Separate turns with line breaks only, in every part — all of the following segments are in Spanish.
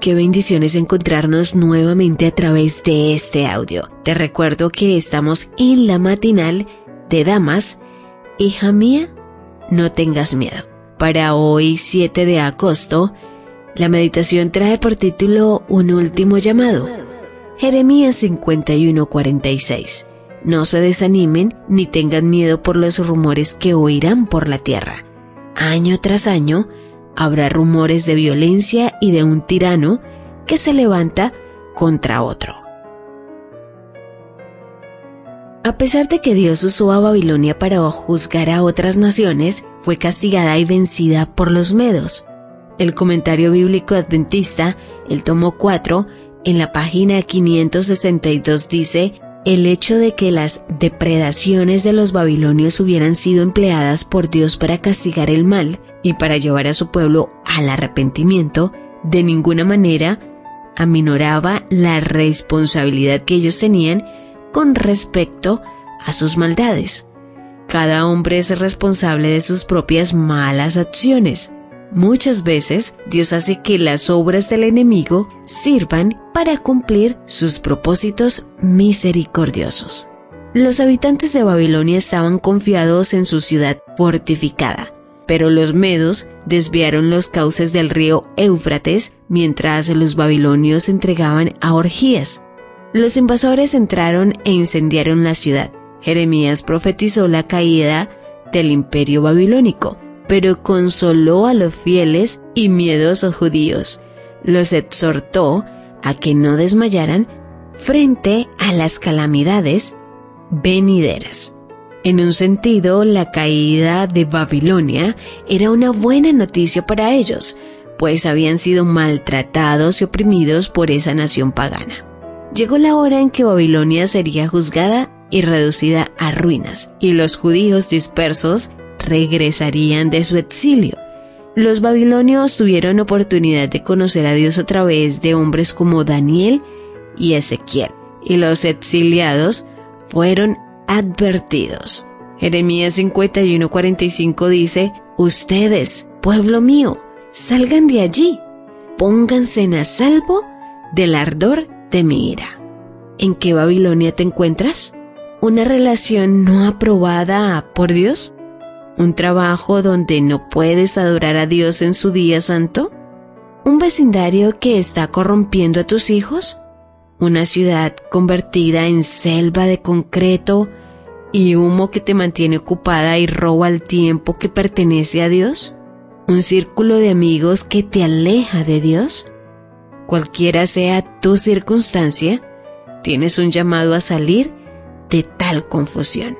Qué bendiciones encontrarnos nuevamente a través de este audio. Te recuerdo que estamos en la matinal de Damas. Hija mía, no tengas miedo. Para hoy, 7 de agosto, la meditación trae por título Un último llamado. Jeremías 51:46. No se desanimen ni tengan miedo por los rumores que oirán por la tierra. Año tras año, habrá rumores de violencia y de un tirano que se levanta contra otro. A pesar de que Dios usó a Babilonia para juzgar a otras naciones, fue castigada y vencida por los medos. El comentario bíblico adventista, el tomo 4, en la página 562 dice, el hecho de que las depredaciones de los babilonios hubieran sido empleadas por Dios para castigar el mal y para llevar a su pueblo al arrepentimiento, de ninguna manera aminoraba la responsabilidad que ellos tenían con respecto a sus maldades. Cada hombre es responsable de sus propias malas acciones. Muchas veces Dios hace que las obras del enemigo sirvan para cumplir sus propósitos misericordiosos. Los habitantes de Babilonia estaban confiados en su ciudad fortificada, pero los medos desviaron los cauces del río Éufrates mientras los babilonios entregaban a orgías. Los invasores entraron e incendiaron la ciudad. Jeremías profetizó la caída del imperio babilónico, pero consoló a los fieles y miedosos judíos. Los exhortó a que no desmayaran frente a las calamidades venideras. En un sentido, la caída de Babilonia era una buena noticia para ellos, pues habían sido maltratados y oprimidos por esa nación pagana. Llegó la hora en que Babilonia sería juzgada y reducida a ruinas, y los judíos dispersos regresarían de su exilio. Los babilonios tuvieron oportunidad de conocer a Dios a través de hombres como Daniel y Ezequiel, y los exiliados fueron advertidos. Jeremías 51:45 dice, Ustedes, pueblo mío, salgan de allí, pónganse a salvo del ardor de mi ira. ¿En qué Babilonia te encuentras? ¿Una relación no aprobada por Dios? ¿Un trabajo donde no puedes adorar a Dios en su día santo? ¿Un vecindario que está corrompiendo a tus hijos? ¿Una ciudad convertida en selva de concreto y humo que te mantiene ocupada y roba el tiempo que pertenece a Dios? ¿Un círculo de amigos que te aleja de Dios? Cualquiera sea tu circunstancia, tienes un llamado a salir de tal confusión.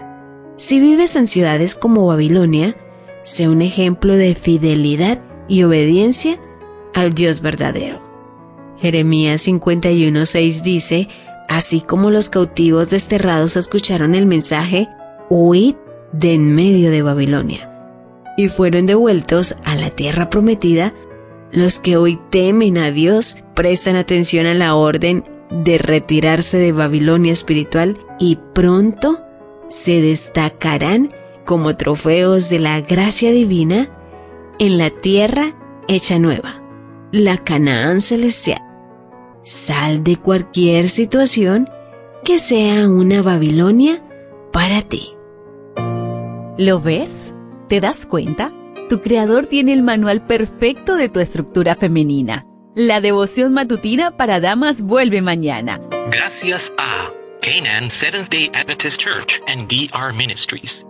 Si vives en ciudades como Babilonia, sé un ejemplo de fidelidad y obediencia al Dios verdadero. Jeremías 51:6 dice, Así como los cautivos desterrados escucharon el mensaje, huid de en medio de Babilonia. Y fueron devueltos a la tierra prometida, los que hoy temen a Dios prestan atención a la orden de retirarse de Babilonia espiritual y pronto se destacarán como trofeos de la gracia divina en la tierra hecha nueva, la Canaán celestial. Sal de cualquier situación que sea una Babilonia para ti.
¿Lo ves? ¿Te das cuenta? Tu creador tiene el manual perfecto de tu estructura femenina. La devoción matutina para damas vuelve mañana.
Gracias a Canaan Seventh Day Adventist Church and DR Ministries.